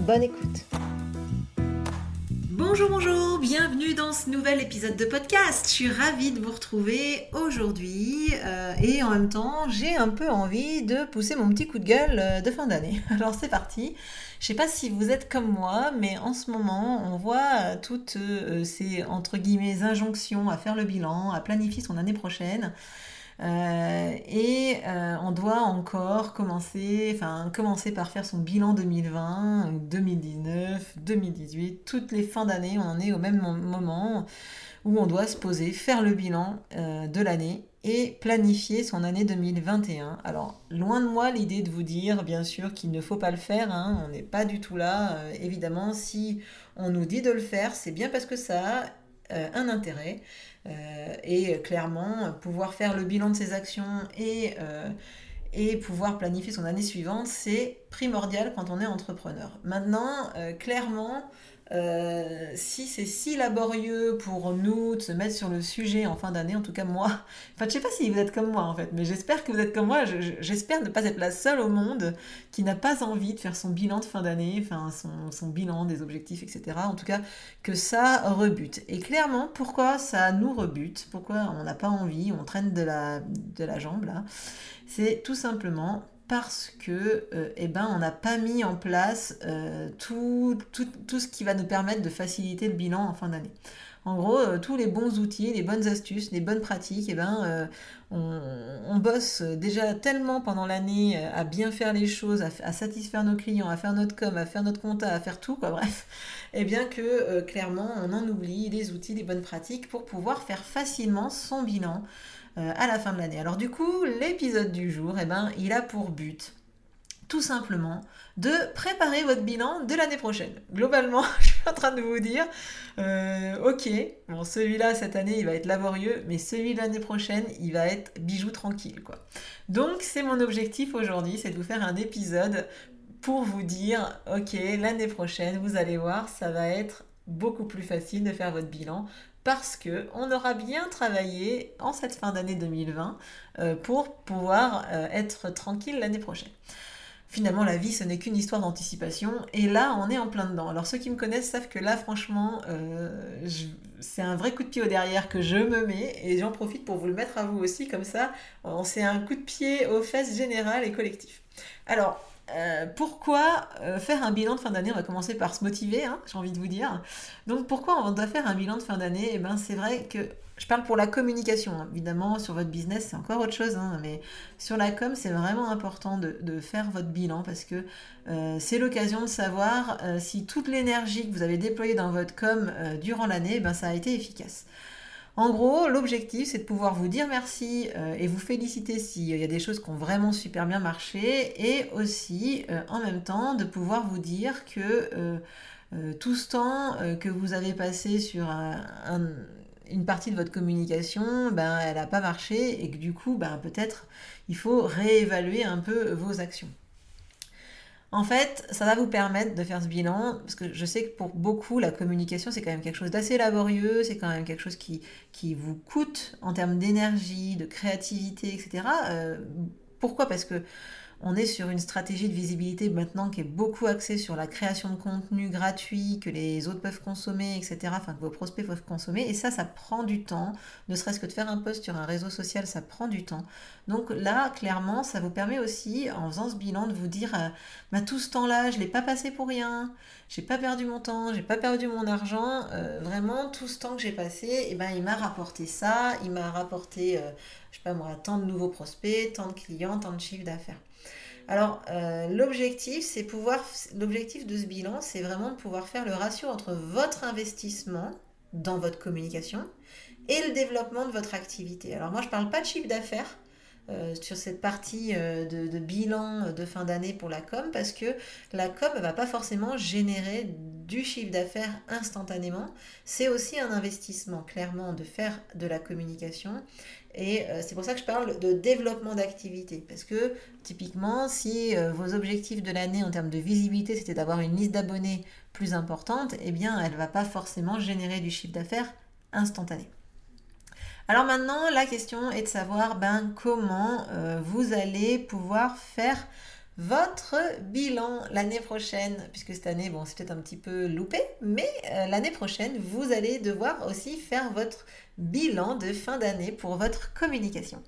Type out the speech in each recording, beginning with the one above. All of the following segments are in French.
Bonne écoute. Bonjour, bonjour, bienvenue dans ce nouvel épisode de podcast. Je suis ravie de vous retrouver aujourd'hui euh, et en même temps, j'ai un peu envie de pousser mon petit coup de gueule euh, de fin d'année. Alors c'est parti. Je sais pas si vous êtes comme moi, mais en ce moment, on voit toutes euh, ces entre injonctions à faire le bilan, à planifier son année prochaine. Euh, et euh, on doit encore commencer, enfin, commencer par faire son bilan 2020, 2019, 2018. Toutes les fins d'année, on en est au même moment où on doit se poser, faire le bilan euh, de l'année et planifier son année 2021. Alors, loin de moi l'idée de vous dire, bien sûr, qu'il ne faut pas le faire, hein. on n'est pas du tout là. évidemment, si on nous dit de le faire, c'est bien parce que ça a un intérêt. Euh, et clairement, pouvoir faire le bilan de ses actions euh, et pouvoir planifier son année suivante, c'est primordial quand on est entrepreneur. Maintenant, euh, clairement, euh, si c'est si laborieux pour nous de se mettre sur le sujet en fin d'année, en tout cas moi, enfin je sais pas si vous êtes comme moi en fait, mais j'espère que vous êtes comme moi, j'espère ne pas être la seule au monde qui n'a pas envie de faire son bilan de fin d'année, enfin son, bilan des objectifs, etc. En tout cas, que ça rebute. Et clairement, pourquoi ça nous rebute? Pourquoi on n'a pas envie, on traîne de la jambe là? C'est tout simplement parce que euh, eh ben, on n'a pas mis en place euh, tout, ce qui va nous permettre de faciliter le bilan en fin d'année. En gros, euh, tous les bons outils, les bonnes astuces, les bonnes pratiques, eh ben, on, bosse déjà tellement pendant l'année à bien faire les choses, à, satisfaire nos clients, à faire notre com, à faire notre compta, à faire tout, quoi, bref, eh bien que clairement, on en oublie les outils, les bonnes pratiques pour pouvoir faire facilement son bilan euh, à la fin de l'année. Alors du coup, l'épisode du jour, eh ben, il a pour but tout simplement de préparer votre bilan de l'année prochaine. Globalement, je suis en train de vous dire, euh, ok, bon celui-là cette année il va être laborieux, mais celui de l'année prochaine il va être bijou tranquille quoi. Donc c'est mon objectif aujourd'hui, c'est de vous faire un épisode pour vous dire, ok, l'année prochaine vous allez voir, ça va être beaucoup plus facile de faire votre bilan parce que on aura bien travaillé en cette fin d'année 2020 euh, pour pouvoir euh, être tranquille l'année prochaine. Finalement, la vie, ce n'est qu'une histoire d'anticipation, et là, on est en plein dedans. Alors, ceux qui me connaissent savent que là, franchement, euh, c'est un vrai coup de pied au derrière que je me mets, et j'en profite pour vous le mettre à vous aussi, comme ça, c'est un coup de pied aux fesses général et collectif. Alors, euh, pourquoi euh, faire un bilan de fin d'année? On va commencer par se motiver, hein, j'ai envie de vous dire. Donc pourquoi on doit faire un bilan de fin d'année? Eh ben c'est vrai que je parle pour la communication, hein. évidemment sur votre business c'est encore autre chose, hein, mais sur la com c'est vraiment important de, faire votre bilan parce que euh, c'est l'occasion de savoir si toute l'énergie que vous avez déployée dans votre com durant l'année, eh ben ça a été efficace. En gros, l'objectif, c'est de pouvoir vous dire merci euh, et vous féliciter s'il y a des choses qui ont vraiment super bien marché et aussi, euh, en même temps, de pouvoir vous dire que euh, tout ce temps que vous avez passé sur une partie de votre communication, ben, elle n'a pas marché et que du coup, ben, peut-être, il faut réévaluer un peu vos actions. En fait, ça va vous permettre de faire ce bilan, parce que je sais que pour beaucoup, la communication, c'est quand même quelque chose d'assez laborieux, c'est quand même quelque chose qui, vous coûte en termes d'énergie, de créativité, etc. Euh, pourquoi? Parce que on est sur une stratégie de visibilité maintenant qui est beaucoup axée sur la création de contenu gratuit que les autres peuvent consommer, etc. Enfin, que vos prospects peuvent consommer. Et ça, ça prend du temps. Ne serait-ce que de faire un post sur un réseau social, ça prend du temps. Donc là, clairement, ça vous permet aussi, en faisant ce bilan, de vous dire, euh, bah, tout ce temps-là, je ne l'ai pas passé pour rien. J'ai pas perdu mon temps, j'ai pas perdu mon argent. Euh, vraiment, tout ce temps que j'ai passé, eh ben, il m'a rapporté ça. Il m'a rapporté, euh, je sais pas moi, tant de nouveaux prospects, tant de clients, tant de chiffres d'affaires. Alors, euh, l'objectif, c'est pouvoir, l'objectif de ce bilan, c'est vraiment de pouvoir faire le ratio entre votre investissement dans votre communication et le développement de votre activité. Alors, moi, je ne parle pas de chiffre d'affaires, euh, sur cette partie euh, de, bilan de fin d'année pour la com parce que la com ne va pas forcément générer du chiffre d'affaires instantanément. C'est aussi un investissement, clairement, de faire de la communication. Et euh, c'est pour ça que je parle de développement d'activité. Parce que typiquement, si vos objectifs de l'année en termes de visibilité, c'était d'avoir une liste d'abonnés plus importante, eh bien, elle ne va pas forcément générer du chiffre d'affaires instantané. Alors maintenant, la question est de savoir ben, comment euh, vous allez pouvoir faire votre bilan l'année prochaine, puisque cette année, bon, c'est peut-être un petit peu loupé, mais euh, l'année prochaine, vous allez devoir aussi faire votre bilan de fin d'année pour votre communication.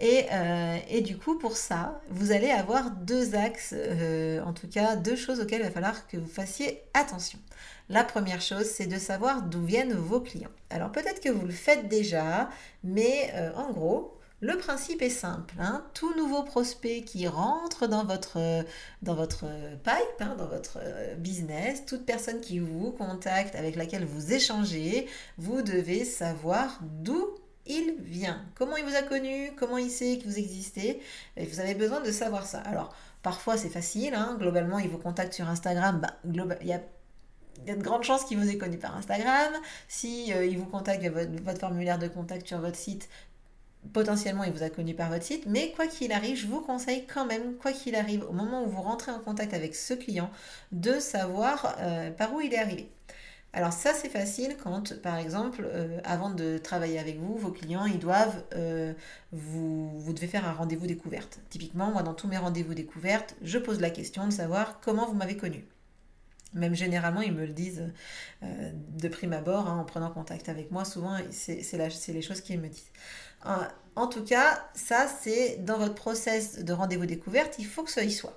Et, euh, et, du coup, pour ça, vous allez avoir deux axes, en tout cas deux choses auxquelles il va falloir que vous fassiez attention. La première chose, c'est de savoir d'où viennent vos clients. Alors peut-être que vous le faites déjà, mais euh, en gros, le principe est simple. Hein. Tout nouveau prospect qui rentre dans votre, dans votre pipe, hein, dans votre euh, business, toute personne qui vous contacte, avec laquelle vous échangez, vous devez savoir d'où il vient. Comment il vous a connu, comment il sait que vous existez. Et vous avez besoin de savoir ça. Alors, parfois c'est facile. Hein. Globalement, il vous contacte sur Instagram. Bah, a il y a de grandes chances qu'il vous ait connu par Instagram. Si euh, il vous contacte via votre, formulaire de contact sur votre site, potentiellement il vous a connu par votre site. Mais quoi qu'il arrive, je vous conseille quand même, quoi qu'il arrive, au moment où vous rentrez en contact avec ce client, de savoir euh, par où il est arrivé. Alors ça c'est facile quand par exemple euh, avant de travailler avec vous, vos clients ils doivent vous, vous devez faire un rendez-vous découverte. Typiquement moi dans tous mes rendez-vous découvertes, je pose la question de savoir comment vous m'avez connu. Même généralement, ils me le disent euh, de prime abord, hein, en prenant contact avec moi. Souvent, c'est les choses qu'ils me disent. en tout cas, ça, c'est dans votre process de rendez-vous découverte, il faut que ça y soit.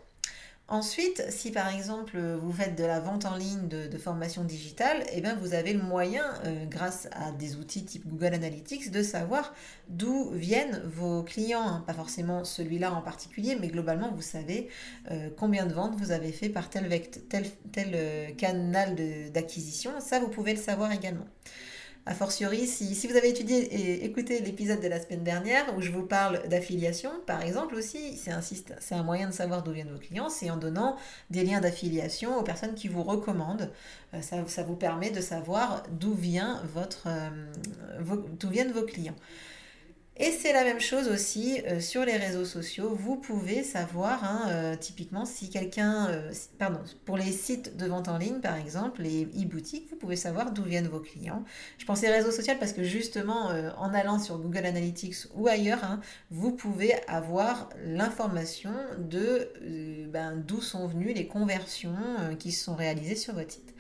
Ensuite, si par exemple vous faites de la vente en ligne de, formation digitale, eh bien vous avez le moyen, euh, grâce à des outils type Google Analytics, de savoir d'où viennent vos clients. Hein. Pas forcément celui-là en particulier, mais globalement vous savez euh, combien de ventes vous avez fait par tel, tel, tel euh, canal d'acquisition. Ça, vous pouvez le savoir également. A fortiori, si, vous avez étudié et écouté l'épisode de la semaine dernière où je vous parle d'affiliation, par exemple aussi, c'est un, moyen de savoir d'où viennent vos clients, c'est en donnant des liens d'affiliation aux personnes qui vous recommandent. Euh, ça, vous permet de savoir d'où euh, d'où viennent vos clients. Et c'est la même chose aussi euh, sur les réseaux sociaux. Vous pouvez savoir, hein, euh, typiquement, si quelqu'un, euh, pardon, pour les sites de vente en ligne, par exemple, les e-boutiques, vous pouvez savoir d'où viennent vos clients. Je pensais réseaux sociaux parce que justement, en allant sur Google Analytics ou ailleurs, hein, vous pouvez avoir l'information de ben, d'où sont venues les conversions qui sont réalisées sur votre site.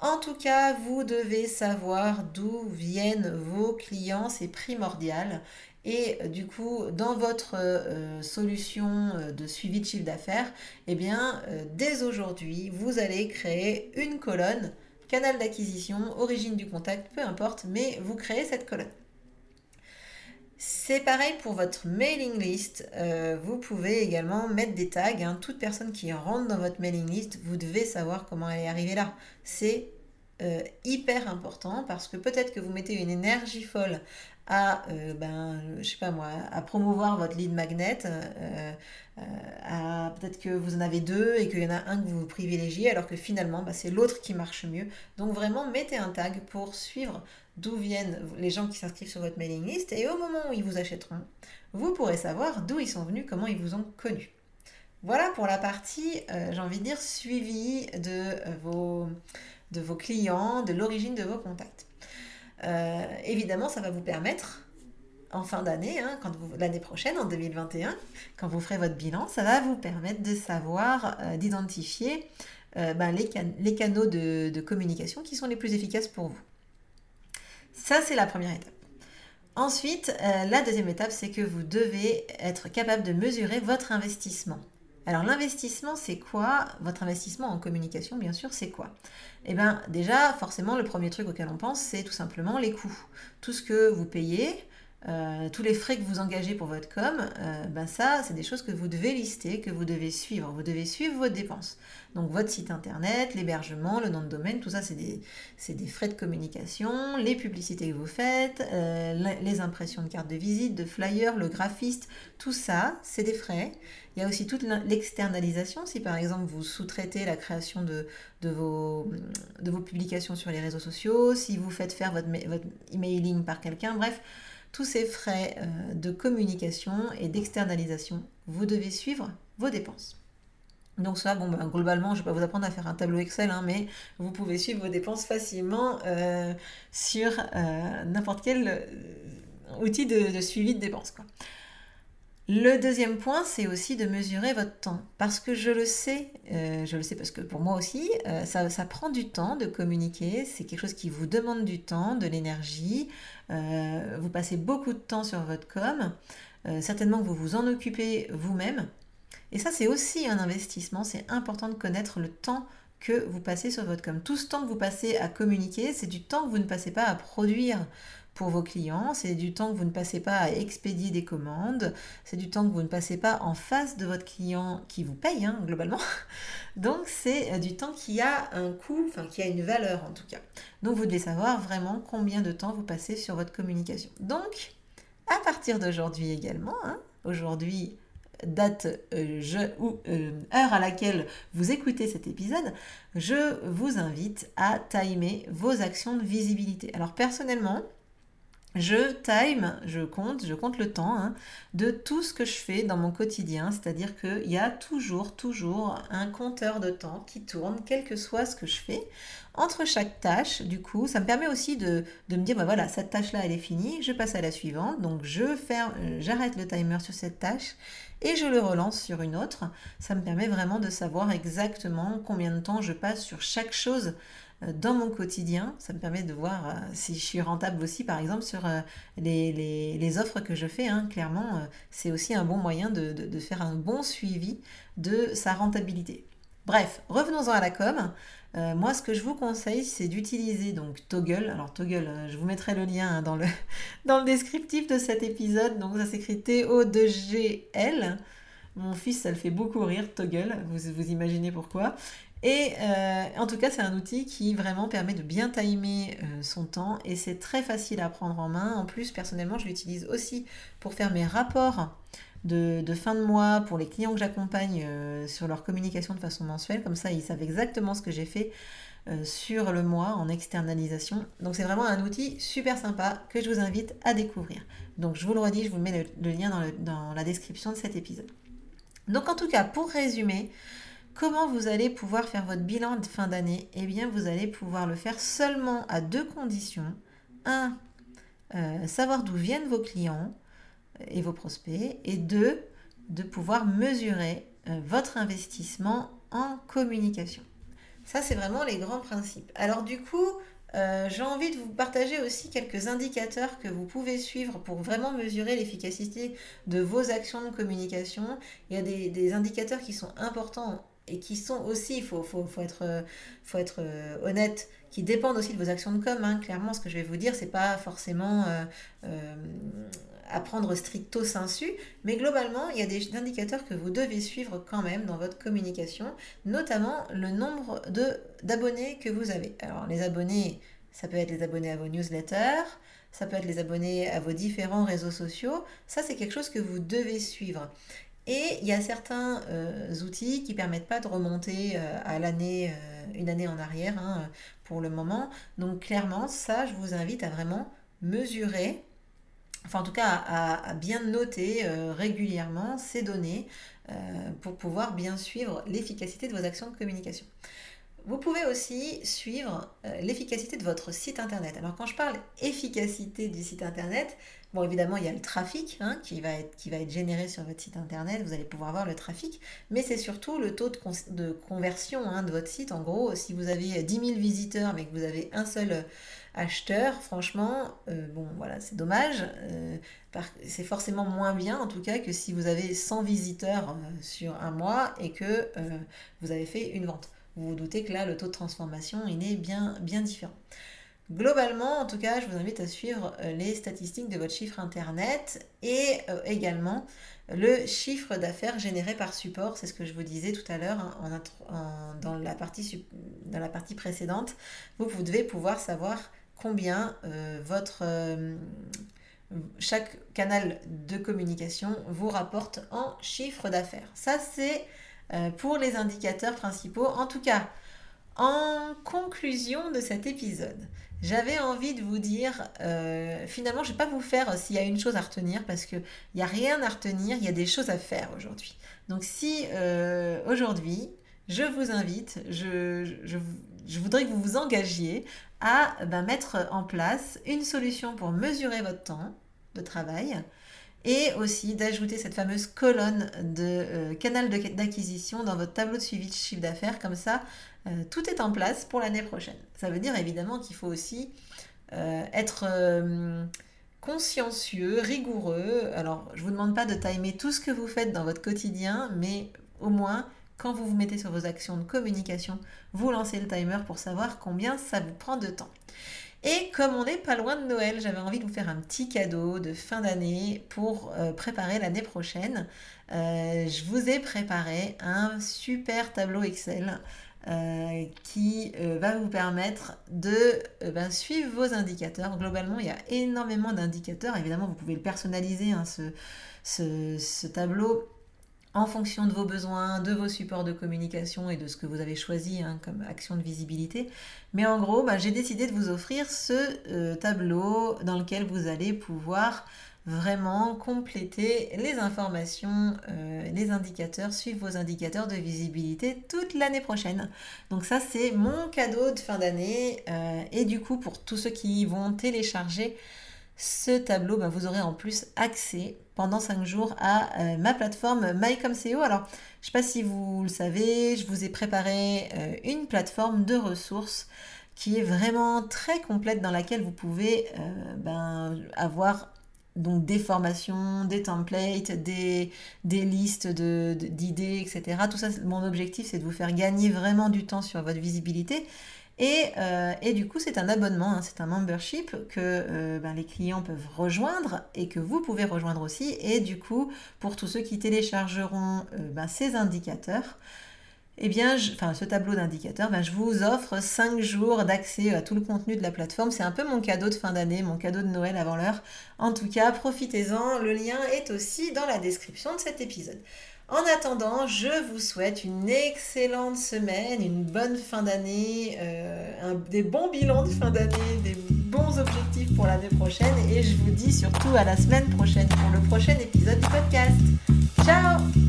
En tout cas, vous devez savoir d'où viennent vos clients, c'est primordial. Et euh, du coup, dans votre euh, solution euh, de suivi de chiffre d'affaires, eh bien, dès aujourd'hui, vous allez créer une colonne, canal d'acquisition, origine du contact, peu importe, mais vous créez cette colonne. C'est pareil pour votre mailing list. vous pouvez également mettre des tags. Hein. Toute personne qui rentre dans votre mailing list, vous devez savoir comment elle est arrivée là. C'est euh, hyper important parce que peut-être que vous mettez une énergie folle à, euh, ben, je sais pas moi, à promouvoir votre lead magnet, euh, peut-être que vous en avez deux et qu'il y en a un que vous privilégiez alors que finalement bah, c'est l'autre qui marche mieux. Donc vraiment mettez un tag pour suivre d'où viennent les gens qui s'inscrivent sur votre mailing list et au moment où ils vous achèteront, vous pourrez savoir d'où ils sont venus, comment ils vous ont connu. Voilà pour la partie, j'ai envie de dire, suivi de vos de vos clients, de l'origine de vos contacts. Euh, évidemment, ça va vous permettre, en fin d'année, hein, l'année prochaine, en 2021, quand vous ferez votre bilan, ça va vous permettre de savoir, euh, d'identifier euh, ben, les, canaux de communication qui sont les plus efficaces pour vous. Ça, c'est la première étape. Ensuite, la deuxième étape, c'est que vous devez être capable de mesurer votre investissement. Alors l'investissement, c'est quoi? Votre investissement en communication, bien sûr, c'est quoi? Eh bien déjà, forcément, le premier truc auquel on pense, c'est tout simplement les coûts. Tout ce que vous payez euh, tous les frais que vous engagez pour votre com, euh, ben ça, c'est des choses que vous devez lister, que vous devez suivre. Vous devez suivre vos dépenses. Donc votre site internet, l'hébergement, le nom de domaine, tout ça, c'est des, des, frais de communication, les publicités que vous faites, euh, les impressions de cartes de visite, de flyers, le graphiste, tout ça, c'est des frais. Il y a aussi toute l'externalisation. Si par exemple vous sous-traitez la création de, de, vos, de vos publications sur les réseaux sociaux, si vous faites faire votre, votre emailing par quelqu'un, bref tous ces frais euh, de communication et d'externalisation, vous devez suivre vos dépenses. Donc ça, bon, ben, globalement, je ne vais pas vous apprendre à faire un tableau Excel, hein, mais vous pouvez suivre vos dépenses facilement euh, sur euh, n'importe quel outil de, suivi de dépenses. Le deuxième point, c'est aussi de mesurer votre temps. Parce que je le sais, euh, je le sais parce que pour moi aussi, euh, ça, prend du temps de communiquer. C'est quelque chose qui vous demande du temps, de l'énergie. Euh, vous passez beaucoup de temps sur votre com. certainement que vous vous en occupez vous-même. Et ça, c'est aussi un investissement. C'est important de connaître le temps que vous passez sur votre com. Tout ce temps que vous passez à communiquer, c'est du temps que vous ne passez pas à produire pour vos clients, c'est du temps que vous ne passez pas à expédier des commandes, c'est du temps que vous ne passez pas en face de votre client qui vous paye hein, globalement. Donc c'est euh, du temps qui a un coût, enfin qui a une valeur en tout cas. Donc vous devez savoir vraiment combien de temps vous passez sur votre communication. Donc à partir d'aujourd'hui également, hein, aujourd'hui date euh, je, ou euh, heure à laquelle vous écoutez cet épisode, je vous invite à timer vos actions de visibilité. Alors personnellement, je time, je compte, je compte le temps hein, de tout ce que je fais dans mon quotidien, c'est-à-dire qu'il y a toujours, toujours un compteur de temps qui tourne, quel que soit ce que je fais. Entre chaque tâche, du coup, ça me permet aussi de, me dire, bah voilà, cette tâche-là, elle est finie, je passe à la suivante, donc je ferme, euh, j'arrête le timer sur cette tâche et je le relance sur une autre. Ça me permet vraiment de savoir exactement combien de temps je passe sur chaque chose dans mon quotidien. Ça me permet de voir euh, si je suis rentable aussi, par exemple, sur euh, les, offres que je fais. Hein. Clairement, c'est aussi un bon moyen de, faire un bon suivi de sa rentabilité. Bref, revenons-en à la com. moi, ce que je vous conseille, c'est d'utiliser donc Toggle. Alors Toggle, je vous mettrai le lien hein, dans, le, dans le descriptif de cet épisode. Donc ça s'écrit T-O-2-G-L. Mon fils, ça le fait beaucoup rire, Toggle. Vous, vous imaginez pourquoi. Et euh, en tout cas, c'est un outil qui vraiment permet de bien timer euh, son temps et c'est très facile à prendre en main. En plus, personnellement, je l'utilise aussi pour faire mes rapports de, fin de mois pour les clients que j'accompagne euh, sur leur communication de façon mensuelle. Comme ça, ils savent exactement ce que j'ai fait sur le mois en externalisation. Donc, c'est vraiment un outil super sympa que je vous invite à découvrir. Donc, je vous le redis, je vous mets le, lien dans la description de cet épisode. Donc, en tout cas, pour résumer, Comment vous allez pouvoir faire votre bilan de fin d'année? Eh bien, vous allez pouvoir le faire seulement à deux conditions. Un, euh, savoir d'où viennent vos clients et vos prospects. Et deux, de pouvoir mesurer euh, votre investissement en communication. Ça, c'est vraiment les grands principes. Alors du coup, euh, j'ai envie de vous partager aussi quelques indicateurs que vous pouvez suivre pour vraiment mesurer l'efficacité de vos actions de communication. Il y a des, indicateurs qui sont importants et qui sont aussi, il faut, être, euh, honnête, qui dépendent aussi de vos actions de com. Hein. Clairement, ce que je vais vous dire, c'est pas forcément euh, prendre stricto sensu, mais globalement, il y a des indicateurs que vous devez suivre quand même dans votre communication, notamment le nombre d'abonnés que vous avez. Alors, les abonnés, ça peut être les abonnés à vos newsletters, ça peut être les abonnés à vos différents réseaux sociaux. Ça, c'est quelque chose que vous devez suivre. Et il y a certains euh, outils qui permettent pas de remonter euh, à l'année, euh, une année en arrière hein, pour le moment. Donc clairement, ça, je vous invite à vraiment mesurer, enfin en tout cas à, bien noter régulièrement ces données pour pouvoir bien suivre l'efficacité de vos actions de communication. Vous pouvez aussi suivre l'efficacité de votre site internet. Alors quand je parle efficacité du site internet, Bon, évidemment, il y a le trafic hein, qui, va être, qui va être généré sur votre site internet, vous allez pouvoir voir le trafic, mais c'est surtout le taux de, conversion hein, de votre site. En gros, si vous avez 10 000 visiteurs mais que vous avez un seul acheteur, franchement, euh, bon, voilà, c'est dommage. Euh, c'est forcément moins bien, en tout cas, que si vous avez 100 visiteurs euh, sur un mois et que vous avez fait une vente. Vous vous doutez que là, le taux de transformation, il est bien, bien différent. Globalement, en tout cas, je vous invite à suivre les statistiques de votre chiffre Internet et également le chiffre d'affaires généré par support. C'est ce que je vous disais tout à l'heure hein, dans la partie précédente. Vous, devez pouvoir savoir combien euh, votre, chaque canal de communication vous rapporte en chiffre d'affaires. Ça, c'est pour les indicateurs principaux. En tout cas, en conclusion de cet épisode, j'avais envie de vous dire, euh, finalement, je ne vais pas vous faire s'il y a une chose à retenir, parce qu'il n'y a rien à retenir, il y a des choses à faire aujourd'hui. Donc si euh, aujourd'hui, je vous invite, je, je, voudrais que vous vous engagiez à ben, mettre en place une solution pour mesurer votre temps de travail et aussi d'ajouter cette fameuse colonne de euh, canal d'acquisition dans votre tableau de suivi de chiffre d'affaires. Comme ça, euh, tout est en place pour l'année prochaine. Ça veut dire évidemment qu'il faut aussi euh, être consciencieux, rigoureux. Alors, je ne vous demande pas de timer tout ce que vous faites dans votre quotidien, mais au moins, quand vous vous mettez sur vos actions de communication, vous lancez le timer pour savoir combien ça vous prend de temps. Et comme on n'est pas loin de Noël, j'avais envie de vous faire un petit cadeau de fin d'année pour euh, préparer l'année prochaine. Euh, je vous ai préparé un super tableau Excel euh, qui va vous permettre de ben, suivre vos indicateurs. Globalement, il y a énormément d'indicateurs. Évidemment, vous pouvez le personnaliser, hein, ce tableau en fonction de vos besoins, de vos supports de communication et de ce que vous avez choisi hein, comme action de visibilité. Mais en gros, bah, j'ai décidé de vous offrir ce euh, tableau dans lequel vous allez pouvoir vraiment compléter les informations, euh, les indicateurs, suivre vos indicateurs de visibilité toute l'année prochaine. Donc ça, c'est mon cadeau de fin d'année. Euh, et du coup, pour tous ceux qui vont télécharger ce tableau, bah, vous aurez en plus accès pendant 5 jours à euh, ma plateforme MyComCO. Alors, je ne sais pas si vous le savez, je vous ai préparé euh, une plateforme de ressources qui est vraiment très complète dans laquelle vous pouvez euh, ben, avoir des formations, des templates, des listes d'idées, etc. Tout ça, mon objectif, c'est de vous faire gagner vraiment du temps sur votre visibilité euh, et, du coup, c'est un abonnement, hein, c'est un membership que euh, ben, les clients peuvent rejoindre et que vous pouvez rejoindre aussi. Et du coup, pour tous ceux qui téléchargeront euh, ben, ces indicateurs, eh bien, enfin, ce tableau d'indicateurs, ben, je vous offre 5 jours d'accès à tout le contenu de la plateforme. C'est un peu mon cadeau de fin d'année, mon cadeau de Noël avant l'heure. En tout cas, profitez-en. Le lien est aussi dans la description de cet épisode. En attendant, je vous souhaite une excellente semaine, une bonne fin d'année, euh, des bons bilans de fin d'année, des bons objectifs pour l'année prochaine et je vous dis surtout à la semaine prochaine pour le prochain épisode du podcast. Ciao